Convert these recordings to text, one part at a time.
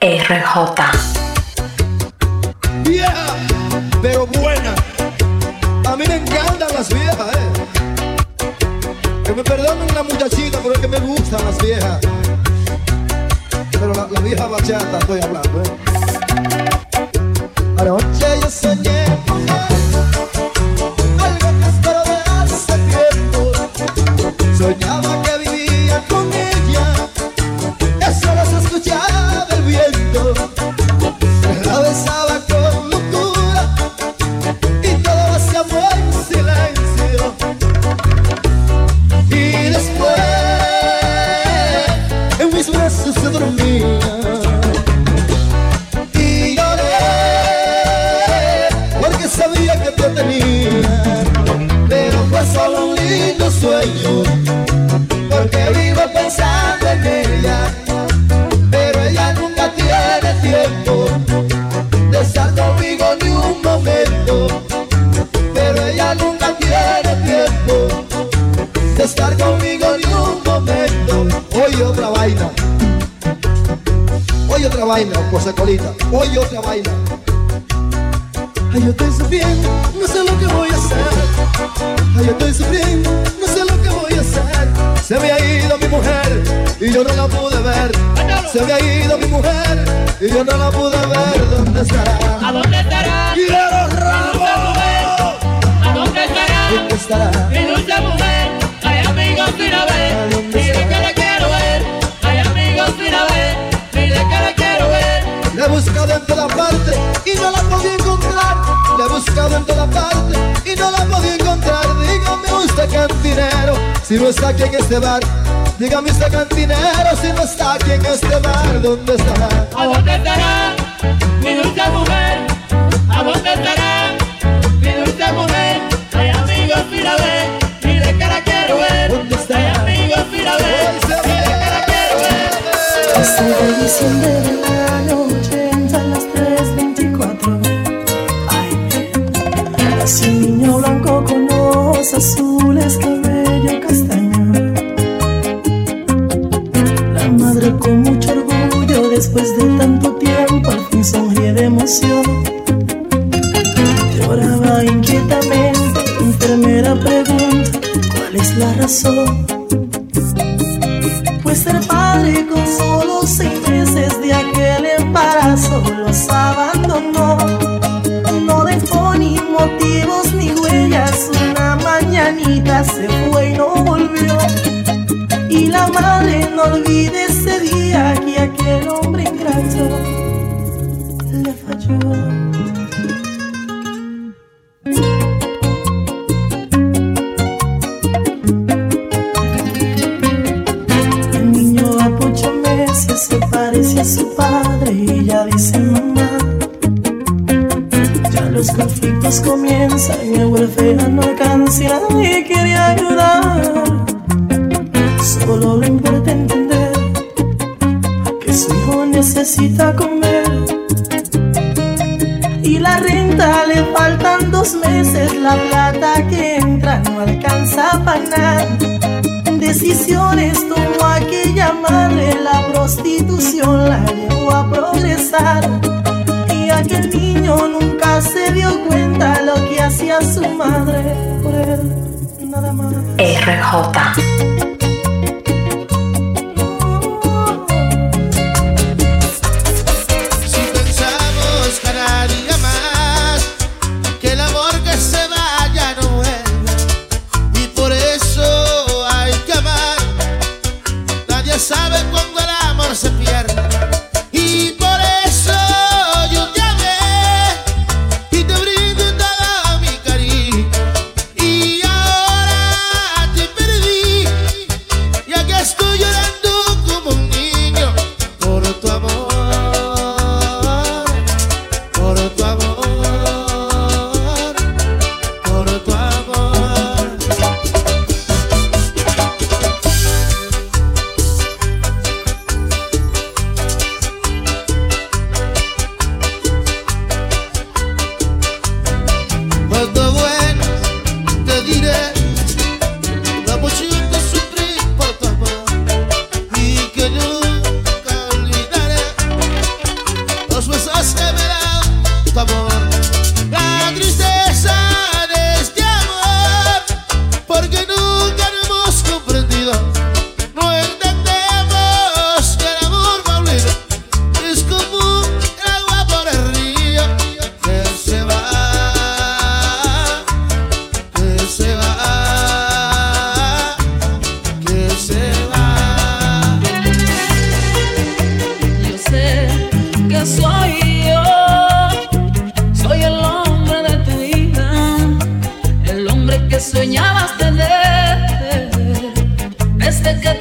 RJ. Vieja, pero buena. A mí me encantan las viejas, eh. Que me perdonen la muchachita, pero es que me gustan las viejas. Pero la, la vieja bachata estoy hablando, eh. Otra vaina, cosa colita. Oye otra vaina. Ay, yo estoy sufriendo, no sé lo que voy a hacer. Ay, yo estoy sufriendo, no sé lo que voy a hacer. Se me ha ido mi mujer y yo no la pude ver. Se me ha ido mi mujer y yo no la pude ver. ¿Dónde estará? ¿A dónde estará? ¡Quiero rabo! ¿A dónde estará? ¿Dónde estará? Mi dulce mujer, hay amigos sin ver, buscado en toda parte y no la podía encontrar. La he buscado en toda parte y no la podía encontrar. Dígame usted cantinero, si no está aquí en este bar. Dígame usted cantinero, si no está aquí en este bar. ¿Dónde estará? ¿A dónde estará? Mi dulce mujer, ¿a dónde estará? Mi dulce mujer, hay amigos sin ver, dile que la quiero ver, ¿Dónde está? hay amigos Hoy se dile que la quiero ver. De diciembre de la noche ojos azules, cabello castaño. La madre con mucho orgullo después de tanto tiempo al fin sonríe de emoción. Lloraba inquietamente, la enfermera pregunta cuál es la razón pues ser padre con solo seis meses de aquel embarazo se fue y no volvió. Y la madre no olvide ese día que aquel hombre ingrato le falló. Se parece a su padre y ya dice mamá. Ya los conflictos comienzan y el huérfano no alcanza y nadie RJ. Cause with us eh? soñabas tener. Desde que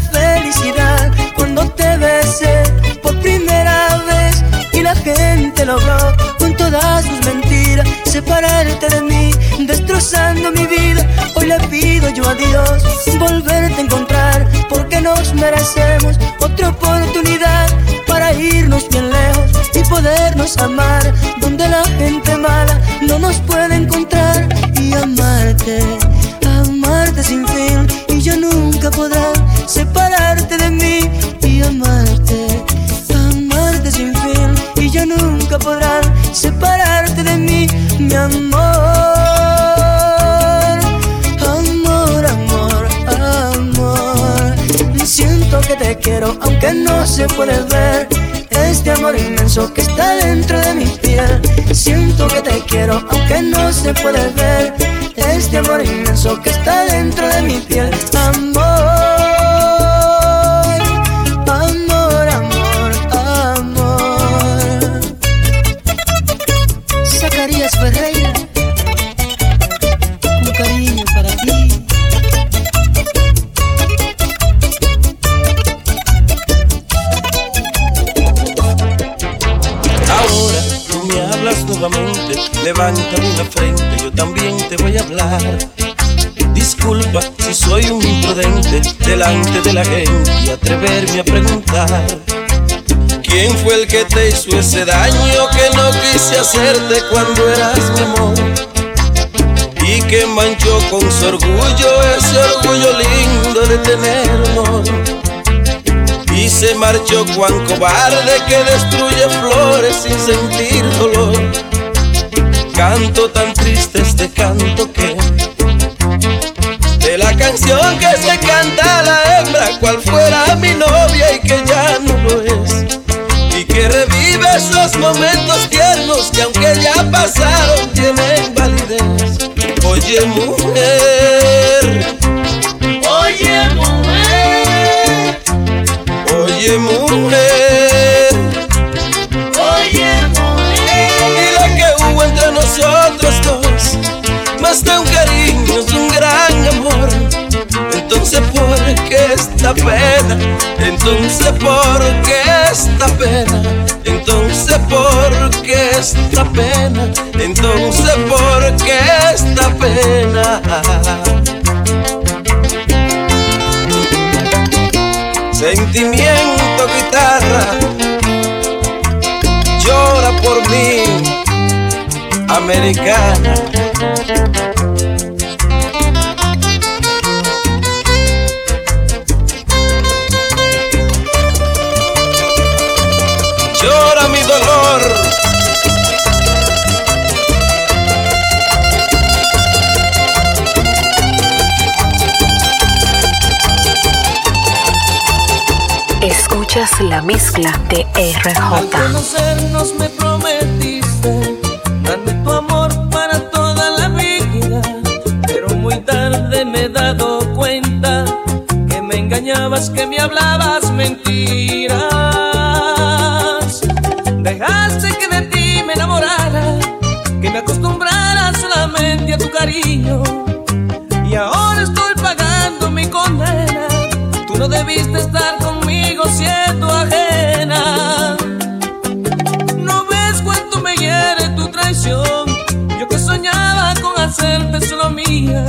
felicidad cuando te besé por primera vez y la gente logró con todas sus mentiras separarte de mí, destrozando mi vida. Hoy le pido yo a Dios volverte a encontrar porque nos merecemos otra oportunidad para irnos bien lejos y podernos amar donde la gente mala no nos puede encontrar y amarte. Aunque no se puede ver. Este amor inmenso que está dentro de mi piel. Siento que te quiero, aunque no se puede ver. Este amor inmenso que está dentro de mi piel. Amor. Zacarías Ferreira, Disculpa si soy un imprudente delante de la gente y atreverme a preguntar. ¿Quién fue el que te hizo ese daño que no quise hacerte cuando eras mi amor? Y que manchó con su orgullo ese orgullo lindo de tener amor y se marchó cuán cobarde que destruye flores sin sentir dolor. Canto tan triste este canto que de la canción que se canta a la hembra, cual fuera mi novia y que ya no lo es. Y que revive esos momentos tiernos que aunque ya pasaron tienen validez. Oye mujer, Oye, mujer, oye mujer. Más un cariño, es un gran amor. Entonces, ¿por qué esta pena? Entonces, ¿por qué esta pena? Entonces, ¿por qué esta pena? Entonces, ¿por qué esta pena? Sentimiento, guitarra, llora por mí, americana. Mezcla de Al RJ. conocernos me prometiste darme tu amor para toda la vida, pero muy tarde me he dado cuenta que me engañabas, que me hablabas mentiras. Dejaste que de ti me enamorara, que me acostumbrara solamente a tu cariño. Y ahora estoy pagando mi condena. Tú no debiste estar con hacerte solo mía.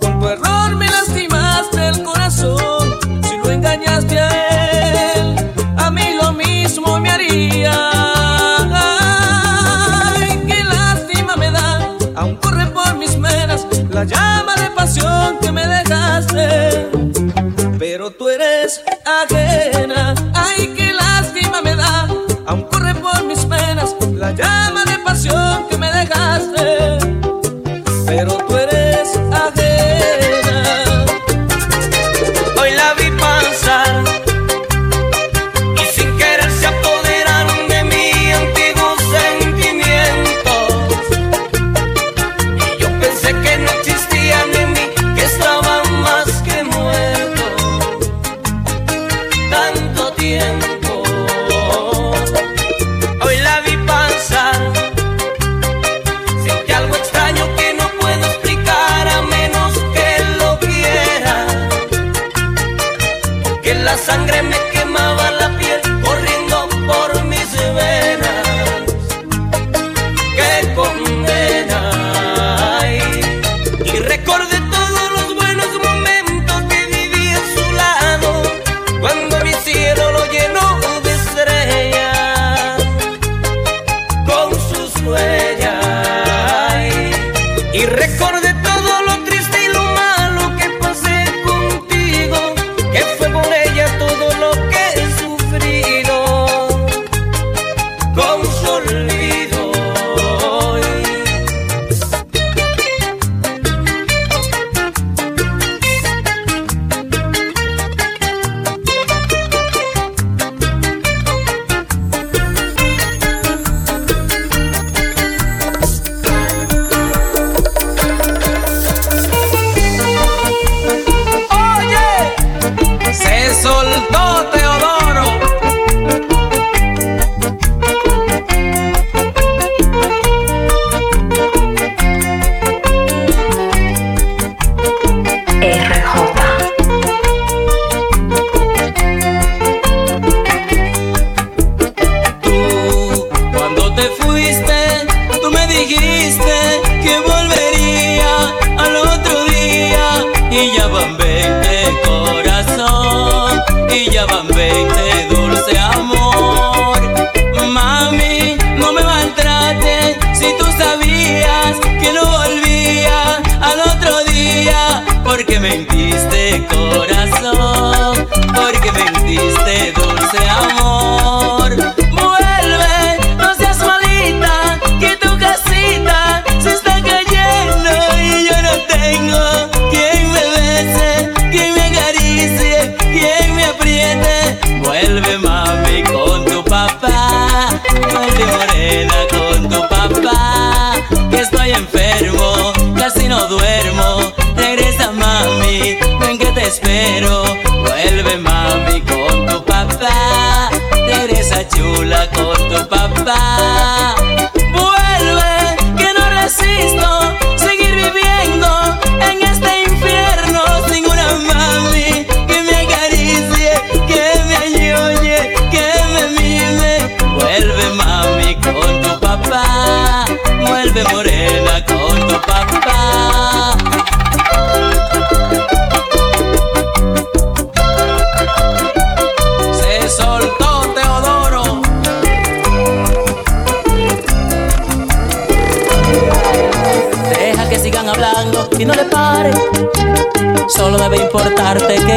Con tu error me lastimaste el corazón. Si lo engañaste a él, a mí lo mismo me haría. Ay, qué lástima me da. Aún corre por mis venas la llama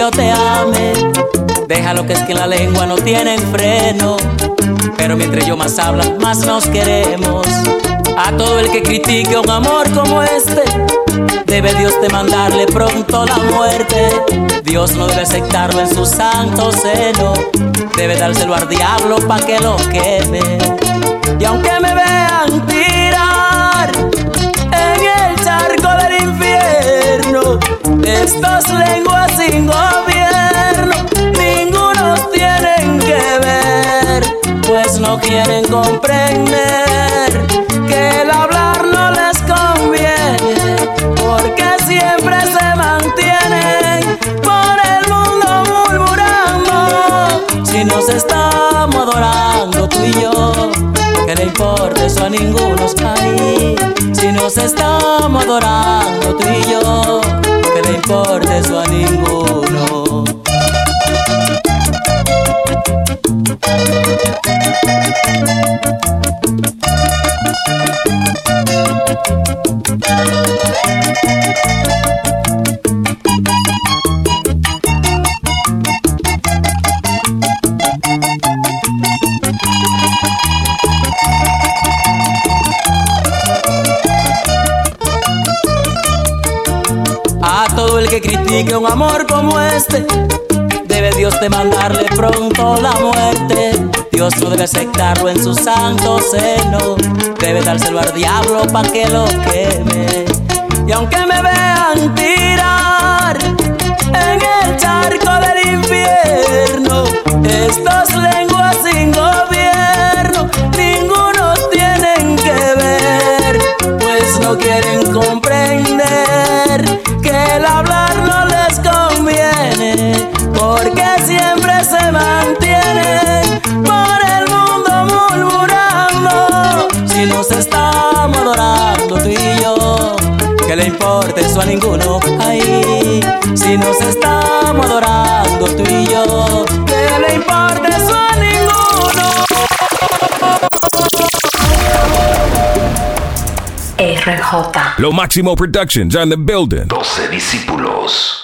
yo te ame. Déjalo que es que la lengua no tiene freno. Pero mientras yo más habla, más nos queremos. A todo el que critique un amor como este, debe Dios de mandarle pronto la muerte. Dios no debe aceptarlo en su santo seno. Debe dárselo al diablo pa' que lo queme. Y aunque me vean tirar estas lenguas sin gobierno, ninguno tienen que ver, pues no quieren comprender que el hablar no les conviene, porque siempre se mantienen por el mundo murmurando, si nos estamos adorando tú y yo. Que le importa eso a ninguno ahí. Si nos estamos adorando tú y yo Que le importa eso a ninguno critique un amor como este, debe Dios de mandarle pronto la muerte. Dios no debe aceptarlo en su santo seno, debe dárselo al diablo pa' que lo queme. Y aunque me vean tirar en el charco del infierno, estas lenguas importe eso a ninguno, ay, si nos estamos adorando tú y yo, que le importe eso a ninguno. RJ. Lo Máximo Productions on the building. 12 discípulos.